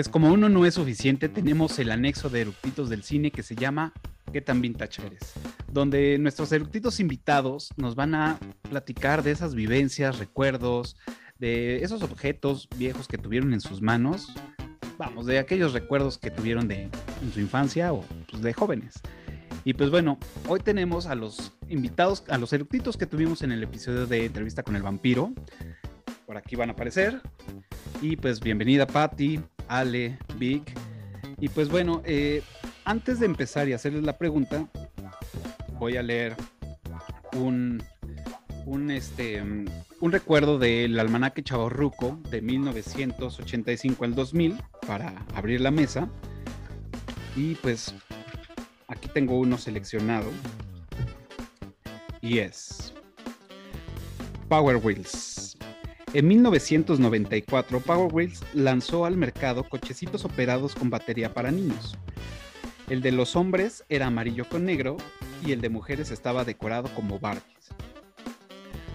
Pues como uno no es suficiente, tenemos el anexo de eructitos del cine que se llama ¿Qué tan vintage eres? Donde nuestros eructitos invitados nos van a platicar de esas vivencias, recuerdos, de esos objetos viejos que tuvieron en sus manos, vamos, de aquellos recuerdos que tuvieron de en su infancia o pues, de jóvenes. Y pues bueno, hoy tenemos a los invitados, a los eructitos que tuvimos en el episodio de entrevista con el vampiro. Por aquí van a aparecer. Y pues bienvenida Patti, Ale, Vic. Y pues bueno, eh, antes de empezar y hacerles la pregunta, voy a leer un, un, este, un recuerdo del almanaque Chavorruco de 1985 al 2000 para abrir la mesa. Y pues aquí tengo uno seleccionado. Y es Power Wheels. En 1994, Power Wheels lanzó al mercado cochecitos operados con batería para niños. El de los hombres era amarillo con negro y el de mujeres estaba decorado como Barbies.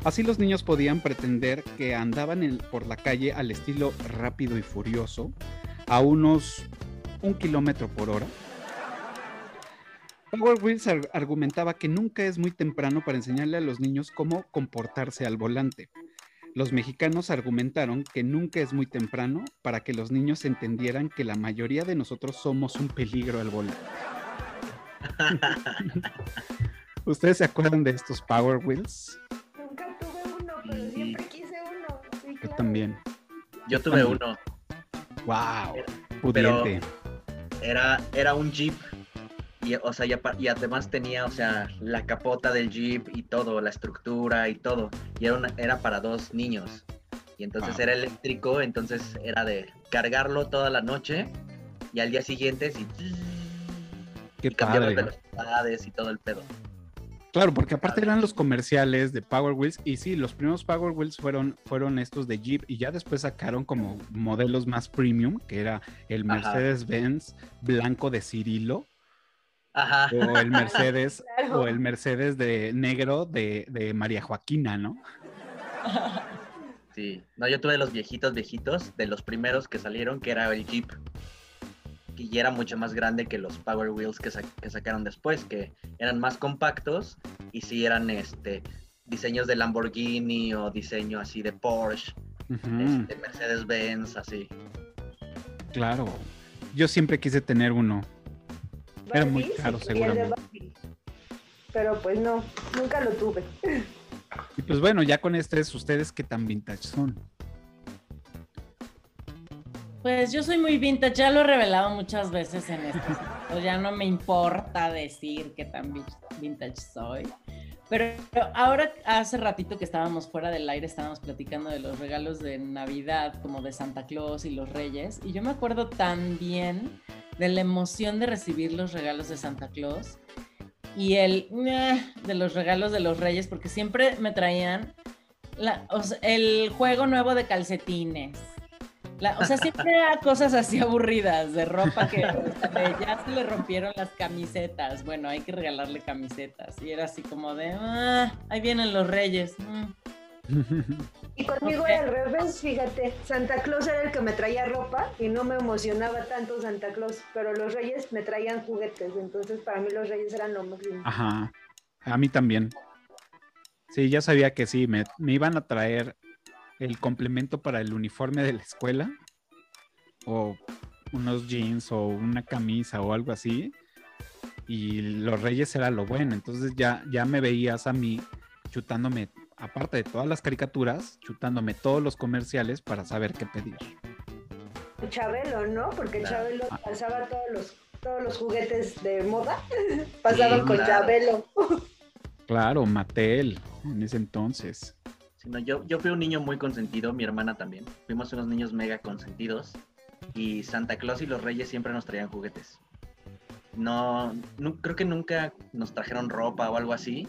Así los niños podían pretender que andaban por la calle al estilo rápido y furioso, a unos un kilómetro por hora. Power Wheels argumentaba que nunca es muy temprano para enseñarle a los niños cómo comportarse al volante los mexicanos argumentaron que nunca es muy temprano para que los niños entendieran que la mayoría de nosotros somos un peligro al volante. ¿Ustedes se acuerdan de estos Power Wheels? Nunca tuve uno, pero siempre quise uno. Yo también. Yo tuve uno. Wow. Pudiente. era, era un Jeep y, o sea, y, además tenía, o sea, la capota del Jeep y todo, la estructura y todo. Y era, era para dos niños. Y entonces era eléctrico, entonces era de cargarlo toda la noche y al día siguiente sí. Qué y velocidades y todo el pedo. Claro, porque aparte eran los comerciales de Power Wheels y sí, los primeros Power Wheels fueron, fueron estos de Jeep y ya después sacaron como modelos más premium, que era el Mercedes-Benz blanco de Cirilo, o el Mercedes, o el Mercedes de negro de, María Joaquina, ¿no? Sí, no, yo tuve los viejitos, viejitos, de los primeros que salieron, que era el Jeep. Y era mucho más grande que los Power Wheels que, sacaron después, que eran más compactos y sí eran este diseños de Lamborghini o diseño así de Porsche, este, Mercedes-Benz, así. Claro, yo siempre quise tener uno era muy caro, seguramente. Pero pues no, nunca lo tuve. Y pues bueno, ya con estrés, ¿ustedes qué tan vintage son? Pues yo soy muy vintage, ya lo he revelado muchas veces en esto. Pues ya no me importa decir qué tan vintage soy. Pero ahora, hace ratito que estábamos fuera del aire, estábamos platicando de los regalos de Navidad, como de Santa Claus y los Reyes. Y yo me acuerdo tan bien de la emoción de recibir los regalos de Santa Claus y el de los regalos de los Reyes, porque siempre me traían el juego nuevo de calcetines. O sea, siempre era cosas así aburridas, de ropa que ya se le rompieron las camisetas. Bueno, hay que regalarle camisetas. Y era así como de, ah, ahí vienen los reyes. Mm. Y conmigo era al revés, fíjate, Santa Claus era el que me traía ropa y no me emocionaba tanto Santa Claus, pero los reyes me traían juguetes, entonces para mí los reyes eran lo más lindo. Ajá, a mí también. Sí, ya sabía que sí, me, iban a traer el complemento para el uniforme de la escuela o unos jeans o una camisa o algo así. Y los reyes era lo bueno, entonces ya, ya me veías a mí chutándome aparte de todas las caricaturas, chutándome todos los comerciales para saber qué pedir. Chabelo, ¿no? Porque Chabelo pasaba todos los, todos los juguetes de moda, pasaban con Chabelo. Claro, Mattel, en ese entonces. Yo, yo fui un niño muy consentido, mi hermana también. Fuimos unos niños mega consentidos y Santa Claus y los Reyes siempre nos traían juguetes. No, no, creo que nunca nos trajeron ropa o algo así,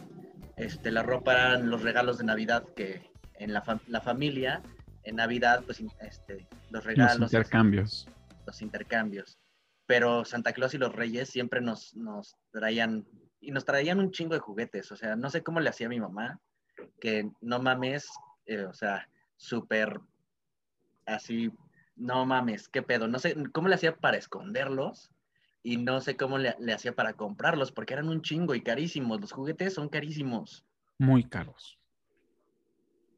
este, la ropa eran los regalos de Navidad que en la, familia, en Navidad, pues este, los regalos. Los intercambios. Los intercambios. Pero Santa Claus y los Reyes siempre nos, nos traían, y nos traían un chingo de juguetes. O sea, no sé cómo le hacía mi mamá, que no mames, eh, o sea, súper así no mames, qué pedo. No sé cómo le hacía para esconderlos y no sé cómo le, le hacía para comprarlos porque eran un chingo y carísimos. Los juguetes son carísimos. Muy caros.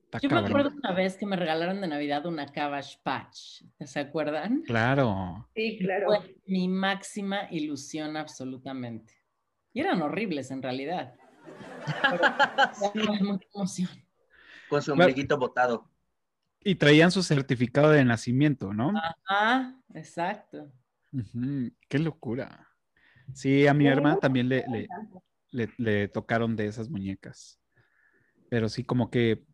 Está Yo me acuerdo una vez que me regalaron de Navidad una Cabbage Patch. ¿Se acuerdan? Claro. Sí, claro. Fue mi máxima ilusión absolutamente. Y eran horribles en realidad. Sí, con su ombliguito botado. Y traían su certificado de nacimiento, ¿no? Ah, exacto. Qué locura. Sí, a mi hermana también le, le, le- le tocaron de esas muñecas. Pero sí, como que,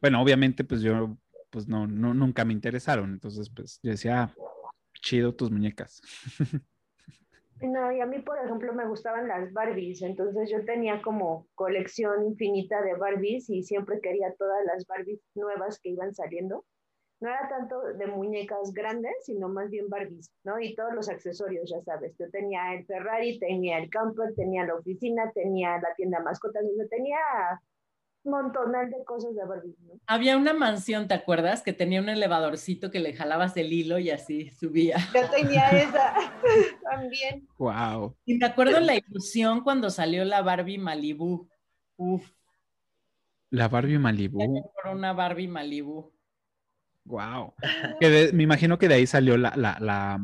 bueno, obviamente, pues yo, pues no, no, nunca me interesaron. Entonces, pues yo decía, "Ah, chido tus muñecas. No, y a mí, por ejemplo, me gustaban las Barbies, entonces yo tenía como colección infinita de Barbies y siempre quería todas las Barbies nuevas que iban saliendo. No era tanto de muñecas grandes, sino más bien Barbies, ¿no? Y todos los accesorios, ya sabes. Yo tenía el Ferrari, tenía el camper, tenía la oficina, tenía la tienda mascotas, yo tenía montonal de cosas de Barbies, ¿no? Había una mansión, ¿te acuerdas? Que tenía un elevadorcito que le jalabas el hilo y así subía. Yo tenía esa también. Wow. Y me acuerdo la ilusión cuando salió la Barbie Malibu. Uf, La Barbie Malibu. por una Barbie Malibu. Wow. Que de- me imagino que de ahí salió la, la, la,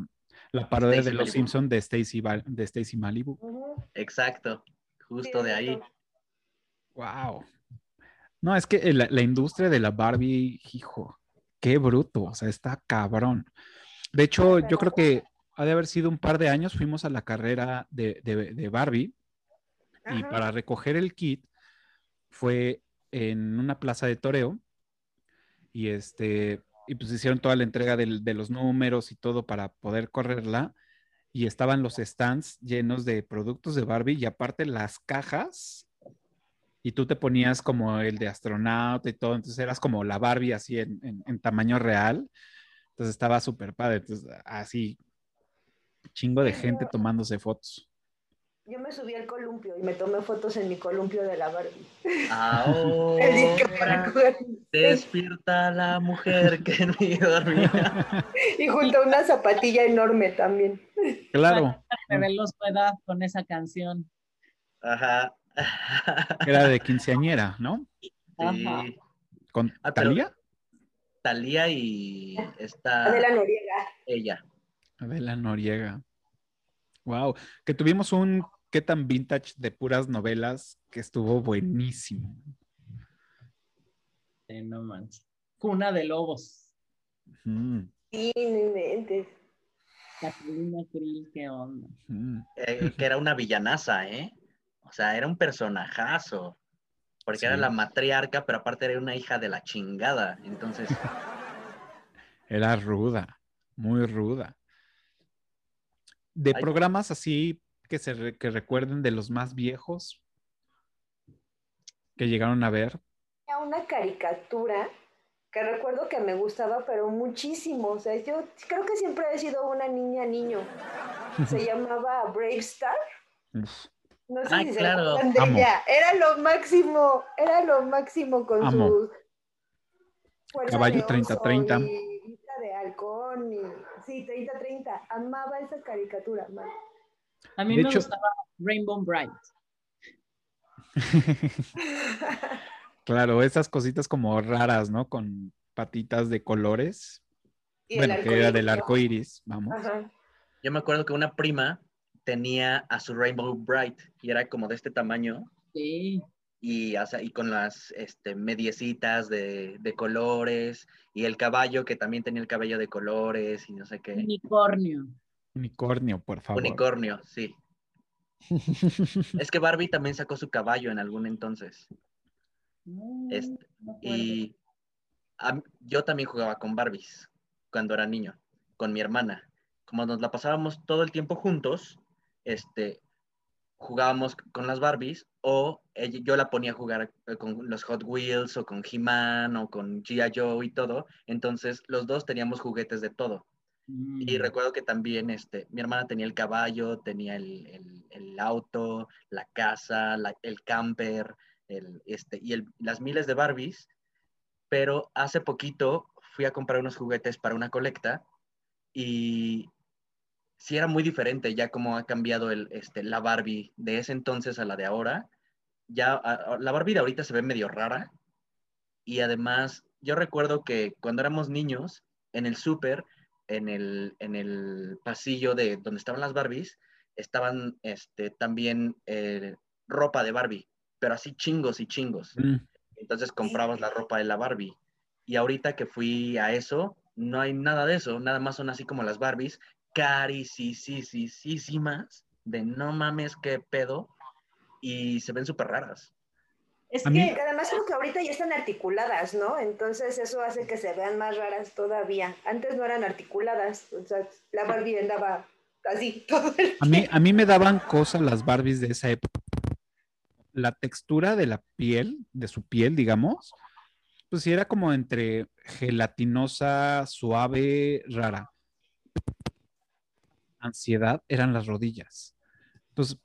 la parodia de los. Simpsons de Stacy de Stacy Malibu. Exacto, justo de ahí. Wow. No, es que la, la industria de la Barbie, hijo, qué bruto, o sea, está cabrón. De hecho, yo creo que ha de haber sido un par de años, fuimos a la carrera de, de- de Barbie y para recoger el kit fue en una plaza de toreo y este, y pues hicieron toda la entrega del- de los números y todo para poder correrla y estaban los stands llenos de productos de Barbie y aparte las cajas y tú te ponías como el de astronauta y todo, entonces eras como la Barbie así en, en- en tamaño real, entonces estaba súper padre, entonces así chingo de gente tomándose fotos. Yo me subí al columpio y me tomé fotos en mi columpio de la Barbie. Ahora despierta la mujer que en mí dormía. Y junto a una zapatilla enorme también. Claro, Reveló su edad con esa canción. Ajá. Era de quinceañera, ¿no? Ajá. Con Ah, Talía. Talía y esta Adela Noriega. ella. Adela Noriega. Wow, que tuvimos un qué tan vintage de puras novelas que estuvo buenísimo. Sí, no manches. Cuna de lobos. Sí, no inventes. Catalina Krill, qué onda. eh, que era una villanaza, ¿eh? O sea, era un personajazo. Porque era la matriarca, pero aparte era una hija de la chingada. Entonces, Era ruda, muy ruda. De Ay. programas así que se re- que recuerden de los más viejos que llegaron a ver. Una caricatura que recuerdo que me gustaba, pero muchísimo. O sea, yo creo que siempre he sido una niña niño. Se llamaba Brave Star. Uf, No sé Ay, si se claro. acuerdan de ella. Era lo máximo, era lo máximo con Amo. Caballo de 30-30. oso y vista de halcón y sí, 30-30. Amaba esa caricatura, man. A mí De me hecho- gustaba Rainbow Bright. Claro, esas cositas como raras, ¿no? Con patitas de colores. Y Bueno, que era del arco arco iris, vamos. Ajá. yo me acuerdo que una prima tenía a su Rainbow Bright y era como de este tamaño Sí. y, o sea, y con las este, mediecitas de, de colores y el caballo que también tenía el cabello de colores y no sé qué. Unicornio. Unicornio, por favor. Unicornio, sí. Es que Barbie también sacó su caballo en algún entonces. No, Este, no. Y a yo también jugaba con Barbies cuando era niño, con mi hermana. Como nos la pasábamos todo el tiempo juntos, este, jugábamos con las Barbies o ella- yo la ponía a jugar eh, con los Hot Wheels o con He-Man o con G.I. Joe y todo. Entonces los dos teníamos juguetes de todo. Y Mm. recuerdo que también este, mi hermana tenía el caballo, tenía el, el- el auto, la casa, la- el camper, el, este, y el- las miles de Barbies. Pero hace poquito fui a comprar unos juguetes para una colecta y sí era muy diferente ya como ha cambiado el, este, la Barbie de ese entonces a la de ahora. Ya a- a- la Barbie de ahorita se ve medio rara y además yo recuerdo que cuando éramos niños en el súper, en el, en el pasillo de donde estaban las Barbies, estaban este, también eh, ropa de Barbie, pero así chingos y chingos. Mm, Entonces comprabas la ropa de la Barbie. Y ahorita que fui a eso, no hay nada de eso, nada más son así como las Barbies, carísimas, de no mames, qué pedo, y se ven súper raras. Es mí- que además creo que ahorita ya están articuladas, ¿no? Entonces eso hace que se vean más raras todavía. Antes no eran articuladas, o sea, la Barbie andaba así todo el A mí, a mí me daban cosas las Barbies de esa época. La textura de la piel, de su piel, digamos, pues sí era como entre gelatinosa, suave, rara. Ansiedad eran las rodillas. Entonces,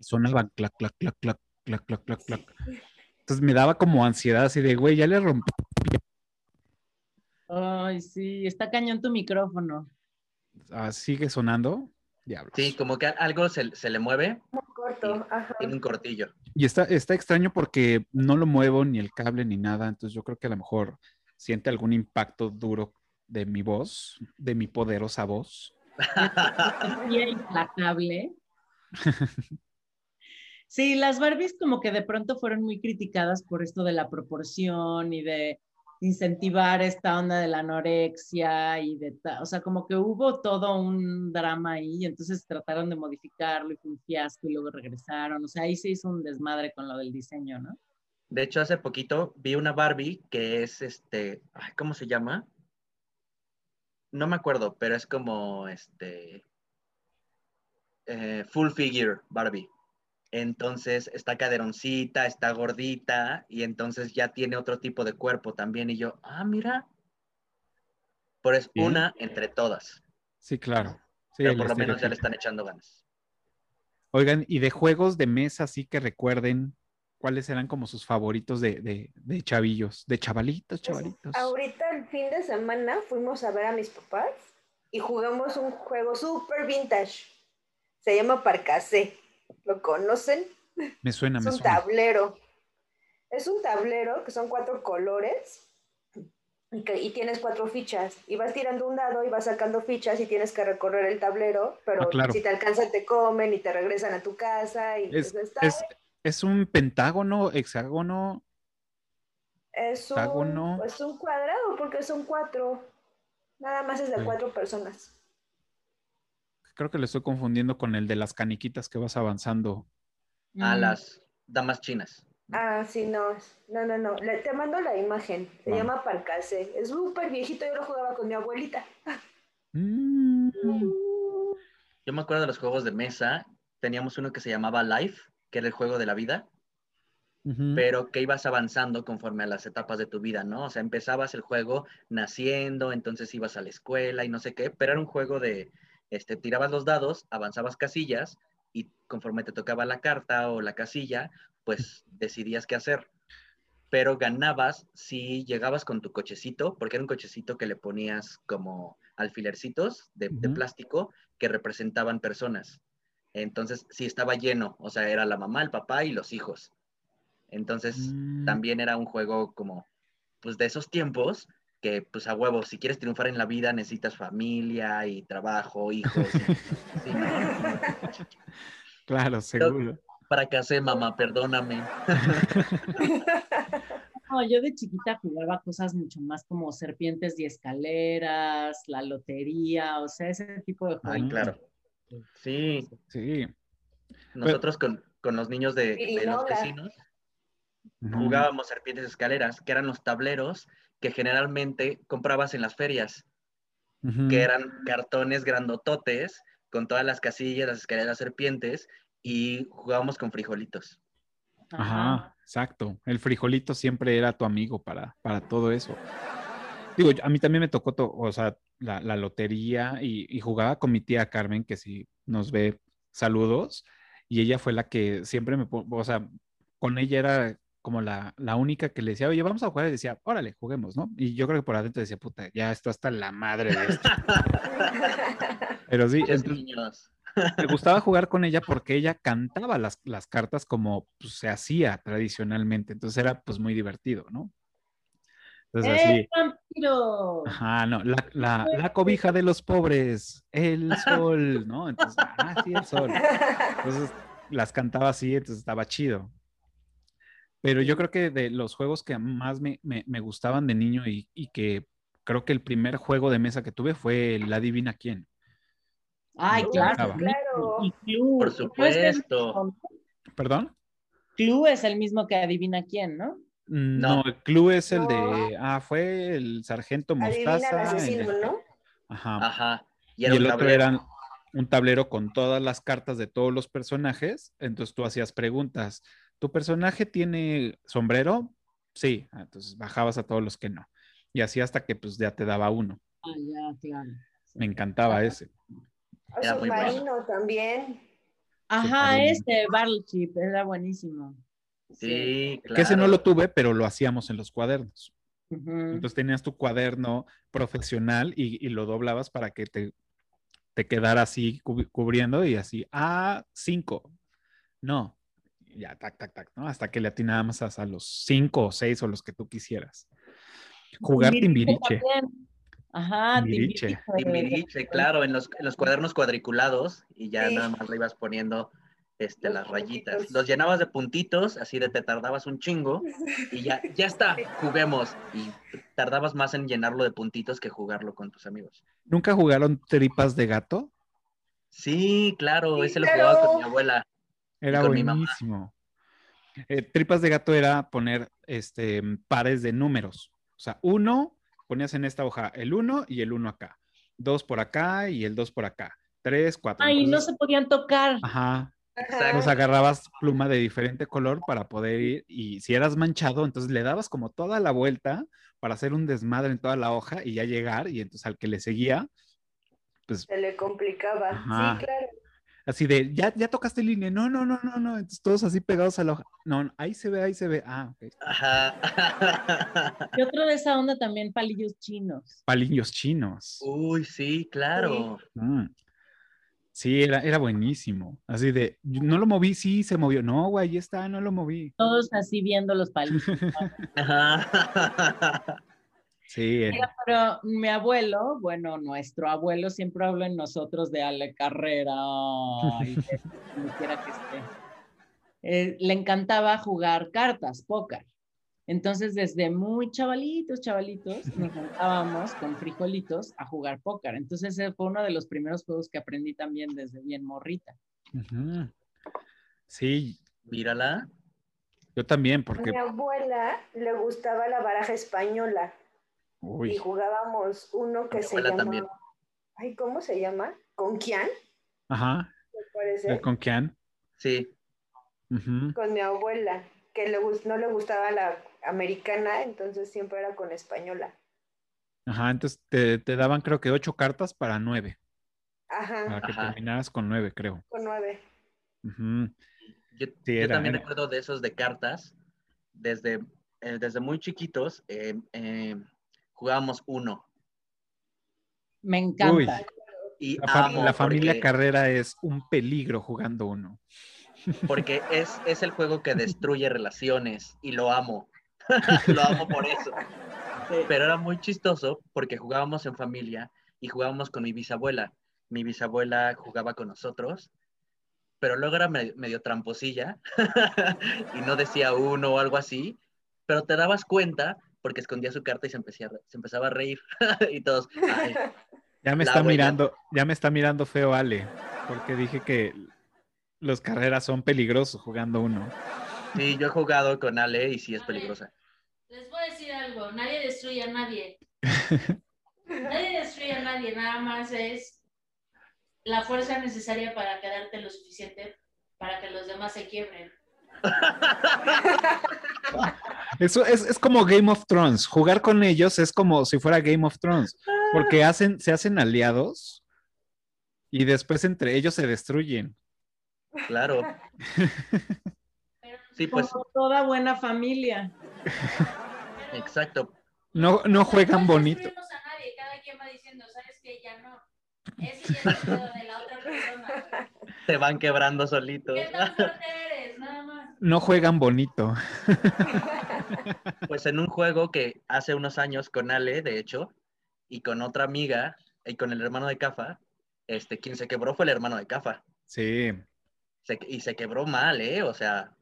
sonaban clac, clac, clac, clac, clac, clac, clac, clac. Entonces me daba como ansiedad así de, güey, ya le rompí. Ay, sí, está cañón tu micrófono. Ah, ¿Sigue sonando? Diablos. Sí, como que algo se, se le mueve, corto. Ajá. tiene un cortillo. Y está, está extraño porque no lo muevo ni el cable ni nada, entonces yo creo que a lo mejor siente algún impacto duro de mi voz, de mi poderosa voz. Implacable. Sí, las Barbies como que de pronto fueron muy criticadas por esto de la proporción y de incentivar esta onda de la anorexia y de, o sea, como que hubo todo un drama ahí, y entonces trataron de modificarlo y fue un fiasco y luego regresaron, o sea, ahí se hizo un desmadre con lo del diseño, ¿no? De hecho, hace poquito vi una Barbie que es este, ay, ¿cómo se llama? No me acuerdo, pero es como este eh, full figure Barbie. Entonces está caderoncita, está gordita y entonces ya tiene otro tipo de cuerpo también. Y yo, ah, mira. Por es una entre todas. Sí, claro. Sí, pero por lo menos ya le están echando ganas. Oigan, y de juegos de mesa, sí que recuerden cuáles eran como sus favoritos de, de, de chavillos, de chavalitos, chavalitos. Ahorita el fin de semana fuimos a ver a mis papás y jugamos un juego súper vintage. Se llama Parcasé. ¿Lo conocen? Me suena, Es me un suena. tablero. Es un tablero que son cuatro colores y, que- y tienes cuatro fichas. Y vas tirando un dado y vas sacando fichas y tienes que recorrer el tablero, pero Ah, claro. si te alcanzan te comen y te regresan a tu casa. Y Es, pues está- es, es un pentágono, hexágono. es un, octágono. es un cuadrado porque son cuatro. Nada más es de Sí. cuatro personas. Creo que lo estoy confundiendo con el de las caniquitas que vas avanzando. A Mm. las damas chinas. Ah, sí, no, no, no, no. Le- te mando la imagen. Se llama Parcasé. Es súper viejito. Yo lo jugaba con mi abuelita. Mm, Yo me acuerdo de los juegos de mesa. Teníamos uno que se llamaba Life, que era el juego de la vida. pero que ibas avanzando conforme a las etapas de tu vida, ¿no? O sea, empezabas el juego naciendo, entonces ibas a la escuela y no sé qué, pero era un juego de, este, tirabas los dados, avanzabas casillas y conforme te tocaba la carta o la casilla, pues decidías qué hacer. Pero ganabas si llegabas con tu cochecito, porque era un cochecito que le ponías como alfilercitos de, plástico que representaban personas. Entonces, si estaba lleno, o sea, era la mamá, el papá y los hijos. Entonces, Mm. también era un juego como, pues de esos tiempos, que pues a huevo, si quieres triunfar en la vida necesitas familia y trabajo, hijos. y- sí, ¿no? Claro, seguro. Para que hace mamá, perdóname. No, yo de chiquita jugaba cosas mucho más como serpientes y escaleras, la lotería, o sea, ese tipo de juegos. Ay, claro. Sí, Sí. nosotros con, con los niños de, de los vecinos jugábamos serpientes escaleras, que eran los tableros que generalmente comprabas en las ferias. Que eran cartones grandototes con todas las casillas, las escaleras serpientes y jugábamos con frijolitos. Ajá, exacto. El frijolito siempre era tu amigo para, para todo eso. Digo, a mí también me tocó, to- o sea, la, la lotería y, y jugaba con mi tía Carmen, que si nos ve, saludos, y ella fue la que siempre me, o sea, con ella era como la, la única que le decía, oye, vamos a jugar, y decía, órale, juguemos, ¿no? Y yo creo que por adentro decía, puta, ya esto hasta la madre de esto. Pero sí, entonces, me gustaba jugar con ella porque ella cantaba las, las cartas como pues, se hacía tradicionalmente, entonces era pues muy divertido, ¿no? Entonces así, ¡Eh, vampiro! ajá, no, la, la, la cobija de los pobres, el sol, ¿no? Entonces, ah, sí, el sol. Entonces las cantaba así, entonces estaba chido. Pero yo creo que de los juegos que más me, me- me gustaban de niño y, y que creo que el primer juego de mesa que tuve fue el Adivina quién. Ay, claro. Claro. Clue. Por el supuesto. ¿Perdón? Clue es el mismo que adivina quién, ¿no? No, No. el club es el No. de. Ah, fue el sargento Mostaza. asesino, el- ¿no? Ajá. Ajá. Y el un otro tablero. era un tablero con todas las cartas de todos los personajes. Entonces tú hacías preguntas. ¿Tu personaje tiene sombrero? Sí. Ah, Entonces bajabas a todos los que no. Y así hasta que pues ya te daba uno. Ah, ya, claro. Me encantaba Ajá. ese. Era muy bueno. submarino también. Ajá, Submarino. este, Battleship, era buenísimo. Sí, claro. Que ese no lo tuve, pero lo hacíamos en los cuadernos. Entonces tenías tu cuaderno profesional y, y lo doblabas para que te, te quedara así cub- cubriendo y así, ah, cinco. No, ya, tac, tac, tac, ¿no? Hasta que le atinábamos a, a los cinco o seis o los que tú quisieras. Jugar Timbiriche. Ajá, Timbiriche. Timbiriche. Timbiriche, claro, en los, en los cuadernos cuadriculados y ya Sí. nada más le ibas poniendo este, Los las rayitas. puntitos. Los llenabas de puntitos, así de te tardabas un chingo y ya, ya está, juguemos. Y tardabas más en llenarlo de puntitos que jugarlo con tus amigos. ¿Nunca jugaron tripas de gato? Sí, claro, Sí, ese lo jugaba con mi abuela. Era con mi mamá. buenísimo. Eh, tripas de gato era poner este, pares de números. O sea, uno, ponías en esta hoja el uno y el uno acá. Dos por acá y el dos por acá. Tres, cuatro. Ay, no se podían tocar. Ajá. Entonces agarrabas pluma de diferente color para poder ir y si eras manchado, entonces le dabas como toda la vuelta para hacer un desmadre en toda la hoja y ya llegar y entonces al que le seguía, pues Se le complicaba. Ajá. Sí, claro. así de, ya, ya tocaste línea, no, no, no, no, no, entonces todos así pegados a la hoja, no, no, ahí se ve, ahí se ve, ah, ok. Ajá. Y otro de esa onda también, palillos chinos. Palillos chinos. Uy, sí, claro. Mm. Sí, era, era buenísimo. Así de, no lo moví, sí, se movió. No, güey, ahí está, no lo moví. Todos así viendo los palillos. Ajá. Sí, eh, Mira, Pero mi abuelo, bueno, nuestro abuelo, siempre hablo en nosotros de Ale Carrera, y de donde quiera que esté. Eh, le encantaba jugar cartas, póker. Entonces, desde muy chavalitos, chavalitos, nos juntábamos con frijolitos a jugar póker. Entonces, ese fue uno de los primeros juegos que aprendí también desde bien morrita. Sí, Mírala. yo también, A porque, mi abuela le gustaba la baraja española y uy, jugábamos uno que Mi se llama. también. Ay, ¿cómo se llama? ¿Con quién? ajá, Me parece. ¿con quién? Sí. Con mi abuela, que le no le gustaba la americana, entonces siempre era con española. Ajá, entonces te, te daban creo que ocho cartas para nueve, para Ajá, que Ajá. terminaras con nueve, creo. con nueve. Yo, Sí, yo era, también era. recuerdo de esos de cartas. Desde, eh, desde muy chiquitos eh, eh, jugábamos uno. Me encanta. Uy. Y La, fa- amo la familia porque, Carrera es un peligro jugando uno. porque es, es el juego que destruye relaciones y lo amo. lo amo por eso. Pero era muy chistoso porque jugábamos en familia y jugábamos con mi bisabuela. Mi bisabuela jugaba con nosotros, pero luego era me- medio tramposilla y no decía uno o algo así, pero te dabas cuenta porque escondía su carta y se, empecía empezaba a reír y todos, "Ay, Ya me está abuela. mirando, ya me está mirando feo Ale, porque dije que los carreras son peligrosos jugando uno. Sí, yo he jugado con Ale y sí es peligrosa. Les voy a decir algo, nadie destruye a nadie. Nadie destruye a nadie, nada más es la fuerza necesaria para quedarte lo suficiente para que los demás se quiebren. Eso es, es como Game of Thrones. Jugar con ellos es como si fuera Game of Thrones, porque hacen, se hacen aliados y después entre ellos se destruyen. Claro, Sí, pues, Como toda buena familia. Exacto. No, no juegan no bonito. a nadie, cada quien va diciendo, ¿sabes qué? Ya no. Ese ya es el de la otra persona. Se van quebrando solitos. ¿Qué tan fuerte eres? Nada más. No juegan bonito. Pues en un juego que hace unos años con Ale, de hecho, y con otra amiga, y con el hermano de Cafa, este, quien se quebró fue el hermano de Cafa. Sí. Se- y se quebró mal, ¿eh? O sea,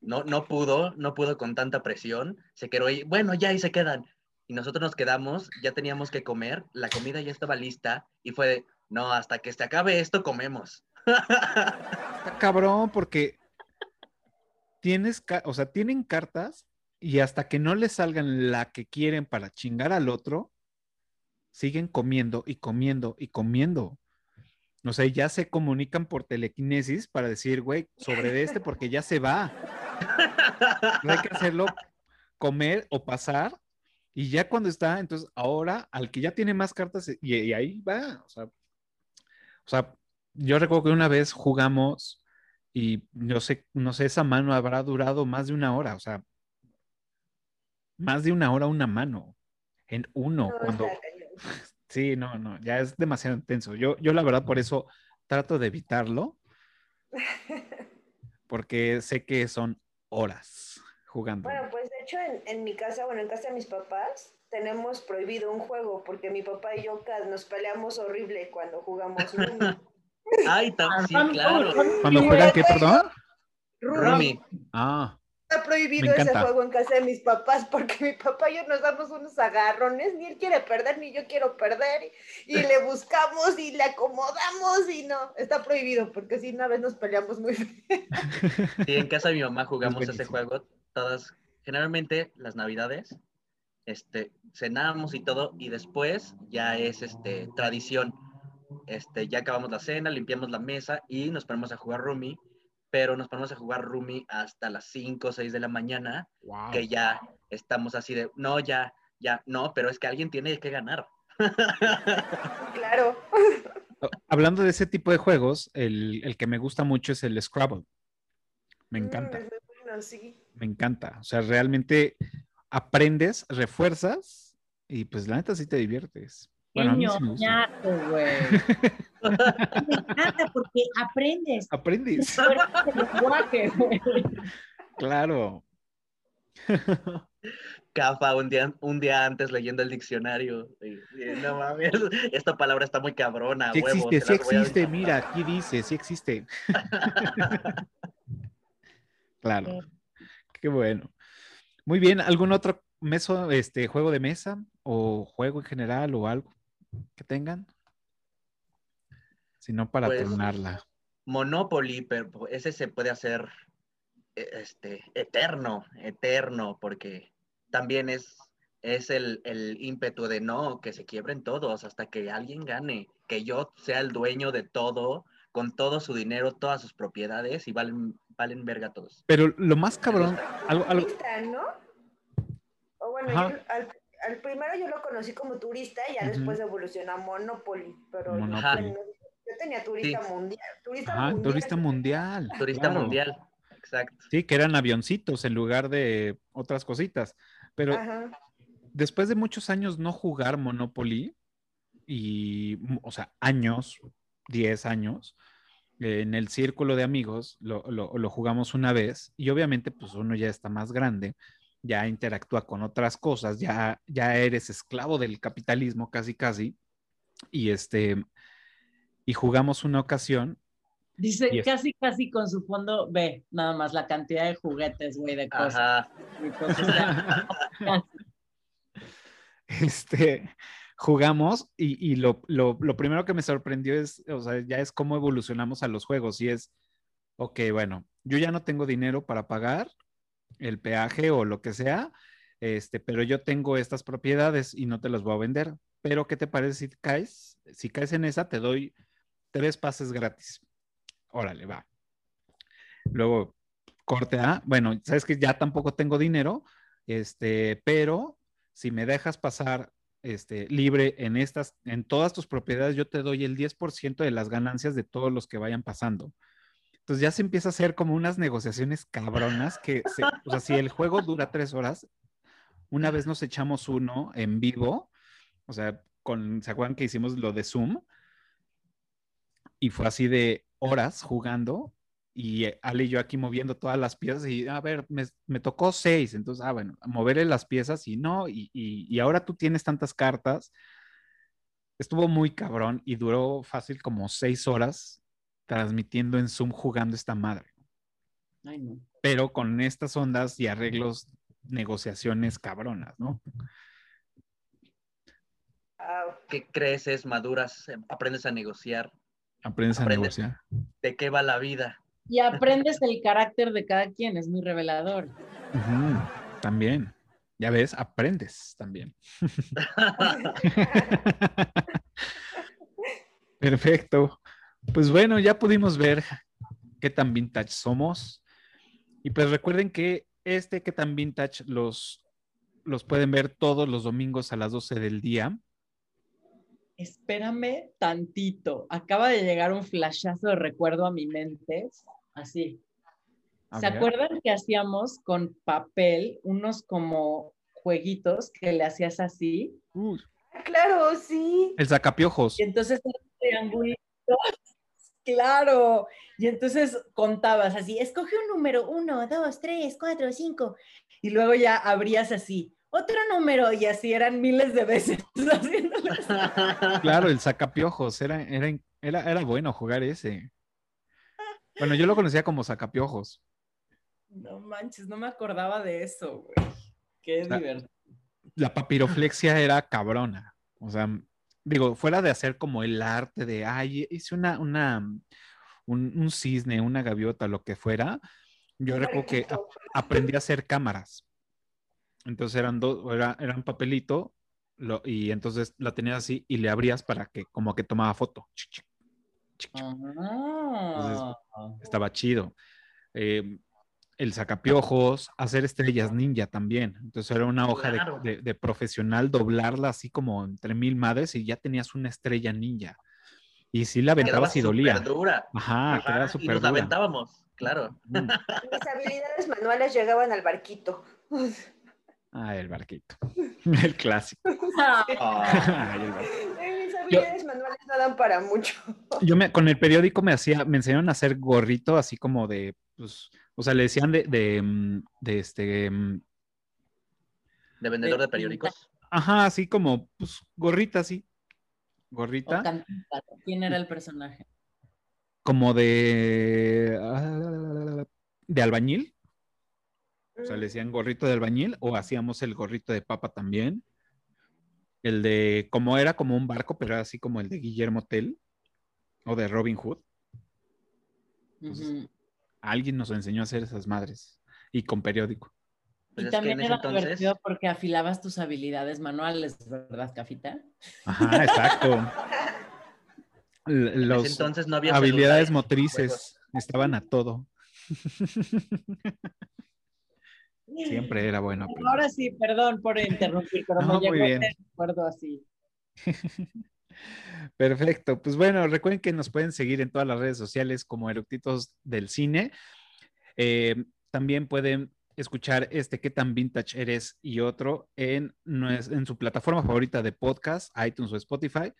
no, no pudo, no pudo con tanta presión. Se quedó ahí, bueno, ya ahí se quedan. Y nosotros nos quedamos, ya teníamos que comer, la comida ya estaba lista, y fue no, hasta que se acabe esto, comemos. Cabrón porque tienes, o sea, tienen cartas y hasta que no les salgan la que quieren para chingar al otro, siguen comiendo y comiendo y comiendo. O sea, ya se comunican por telequinesis para decir, güey, sobre de este porque ya se va. No hay que hacerlo comer o pasar. Y ya cuando está, entonces ahora al que ya tiene más cartas y, y ahí va. O sea, o sea, yo recuerdo que una vez jugamos y no sé, no sé, esa mano habrá durado más de una hora, o sea, más de una hora una mano en uno. No, cuando. Sí, no, no, ya es demasiado intenso. Yo, yo la verdad por eso trato de evitarlo, porque sé que son horas jugando. Bueno, pues de hecho en, en mi casa, bueno, en casa de mis papás, tenemos prohibido un juego porque mi papá y yo nos peleamos horrible cuando jugamos Rumi. Ay, sí, claro. Cuando juegan, ¿qué, perdón? Rumi. Ah, Está prohibido ese juego en casa de mis papás porque mi papá y yo nos damos unos agarrones, ni él quiere perder ni yo quiero perder y, y le buscamos y le acomodamos y no, está prohibido porque si una vez nos peleamos muy bien. Sí, en casa de mi mamá jugamos ese buenísimo. juego todas, generalmente las navidades, este, cenamos y todo, y después ya es este, tradición. Este, ya acabamos la cena, limpiamos la mesa y nos ponemos a jugar Rumi, pero nos ponemos a jugar Rumi hasta las 5 o 6 de la mañana, wow. que ya estamos así de, no, ya, ya, no, pero es que alguien tiene que ganar. Claro. Hablando de ese tipo de juegos, el, el que me gusta mucho es el Scrabble. Me Mm, encanta. bueno, sí. Me encanta. O sea, realmente aprendes, refuerzas y pues la neta sí te diviertes. Qué Bueno, a mí sí me gusta. ñoñazo, güey. Me encanta porque aprendes. Aprendes. Claro. Cafa, un día, un día antes leyendo el diccionario. no mames, esta palabra está muy cabrona. Sí huevo, existe, sí existe. Mira, aquí dice, sí existe. Claro. Qué bueno. Muy bien. ¿Algún otro meso, este, juego de mesa o juego en general o algo que tengan? Si no, para Pues, tronarla. Monopoly, pero ese se puede hacer eh, este, eterno, eterno, porque también es, es el, el ímpetu de no, que se quiebren todos hasta que alguien gane, que yo sea el dueño de todo, con todo su dinero, todas sus propiedades y valen, valen verga todos. Pero lo más cabrón, algo, algo, Turista, ¿no? O bueno, yo al, al primero yo lo conocí como turista y ya después evolucionó a Monopoly, pero Monopoly. Yo tenía turista Sí. mundial. Turista ajá, mundial. turista mundial. Turista claro. mundial, exacto. Sí, que eran avioncitos en lugar de otras cositas. Pero Ajá. después de muchos años no jugar Monopoly, y, o sea, años, 10 años, eh, en el círculo de amigos lo, lo- lo jugamos una vez y obviamente pues uno ya está más grande, ya interactúa con otras cosas, ya, ya eres esclavo del capitalismo casi casi y este, y jugamos una ocasión Dice es- casi, casi con su fondo, ve, nada más la cantidad de juguetes, güey, de cosas. Ajá. Este, jugamos y, y lo, lo- lo primero que me sorprendió es, o sea, ya es cómo evolucionamos a los juegos y es, ok, bueno, yo ya no tengo dinero para pagar el peaje o lo que sea, este, pero yo tengo estas propiedades y no te las voy a vender. Pero, ¿qué te parece si caes? Si caes en esa, te doy tres pases gratis. Órale, va. Luego, corte A. Bueno, sabes que ya tampoco tengo dinero, este, pero si me dejas pasar este, libre en estas, en todas tus propiedades, yo te doy el 10% de las ganancias de todos los que vayan pasando. Entonces ya se empieza a hacer como unas negociaciones cabronas que, se- o sea, si el juego dura tres horas, una vez nos echamos uno en vivo, o sea, con, ¿se acuerdan que hicimos lo de Zoom? Y fue así de horas jugando y eh, Ale y yo aquí moviendo todas las piezas y, a ver, me, me tocó seis, entonces, ah, bueno, moverle las piezas y no, y, y- y ahora tú tienes tantas cartas. Estuvo muy cabrón y duró fácil como seis horas transmitiendo en Zoom jugando esta madre, Ay, no. pero con estas ondas y arreglos, negociaciones cabronas, ¿no? ¿Qué creces, maduras, aprendes a negociar? Aprendes a Aprendes. negociar. ¿De qué va la vida? Y aprendes el carácter de cada quien, es muy revelador. También. Ya ves, aprendes también. Perfecto. Pues bueno, ya pudimos ver qué tan vintage somos. Y pues recuerden que este qué tan vintage los, los pueden ver todos los domingos a las 12 del día. Espérame tantito. Acaba de llegar un flashazo de recuerdo a mi mente. Así. A ¿Se ver. acuerdan que hacíamos con papel unos como jueguitos que le hacías así? Uy, Ah, Claro, sí. el sacapiojos. Y entonces era un triangulito. Claro. Y entonces contabas así, escoge un número, uno, dos, tres, cuatro, cinco. Y luego ya abrías así, otro número, y así eran miles de veces haciéndolo así. Claro, el sacapiojos. Era, era, era, era bueno jugar ese. Bueno, yo lo conocía como sacapiojos. No manches, no me acordaba de eso, güey. Qué sea, divertido. la papiroflexia era cabrona. O sea, digo, fuera de hacer como el arte de, ay, hice una, una, un, un cisne, una gaviota, lo que fuera, yo recuerdo que aprendí a hacer cámaras. Entonces eran dos, era, era un papelito lo- y entonces la tenías así y le abrías para que como que tomaba foto. Chic, chic, chic, chic. Ah. Estaba chido. Eh, el sacapiojos, hacer estrellas ninja también. Entonces era una hoja de- Claro. de, de profesional, doblarla así como entre mil madres y ya tenías una estrella ninja. Y sí la aventabas y dolía. súper dura. Ajá, Ajá, quedaba y súper nos dura. aventábamos, claro. Mm. Mis habilidades manuales llegaban al barquito. Ah, el barquito. El clásico. Ah, Ay, el barquito. Ay, Mis habilidades manuales no dan para mucho. Yo me, con el periódico me hacía, me enseñaron a hacer gorrito así como de, pues, o sea, le decían de, de, mm, de este, mm, de vendedor de periódicos. ajá, así como, pues, gorrita así, gorrita. ¿Quién era el personaje? como de, ah, de albañil, o sea, le decían gorrito de albañil o hacíamos el gorrito de papa también. El de, como era como un barco, pero era así como el de Guillermo Tell o de Robin Hood. Entonces. Alguien nos enseñó a hacer esas madres y con periódico. Pues y también era entonces, divertido porque afilabas tus habilidades manuales, ¿verdad, Cafita? Ajá, exacto. En Los entonces no había habilidades celulares, motrices estaban a todo. Siempre era bueno. Ahora sí, perdón por interrumpir, pero No, muy llegó recuerdo así. Perfecto. Pues bueno, recuerden que nos pueden seguir en todas las redes sociales como Eructitos del Cine. Eh, también pueden escuchar este qué tan vintage eres y otro en, en su plataforma favorita de podcast, iTunes o Spotify.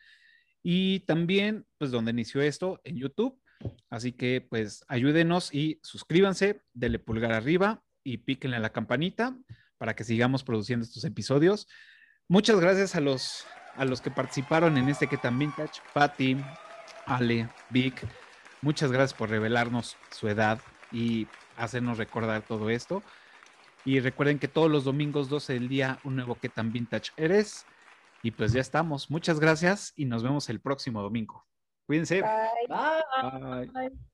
Y también, pues donde inició esto, en YouTube. Así que, pues, ayúdenos y suscríbanse, denle pulgar arriba y píquenle a la campanita para que sigamos produciendo estos episodios. Muchas gracias a los, a los que participaron en este que tan vintage, Patty, Ale, Vic. Muchas gracias por revelarnos su edad y hacernos recordar todo esto. Y recuerden que todos los domingos 12 del día, un nuevo que tan vintage eres. Y pues ya estamos. Muchas gracias y nos vemos el próximo domingo. Cuídense. Bye. Bye. Bye. Bye.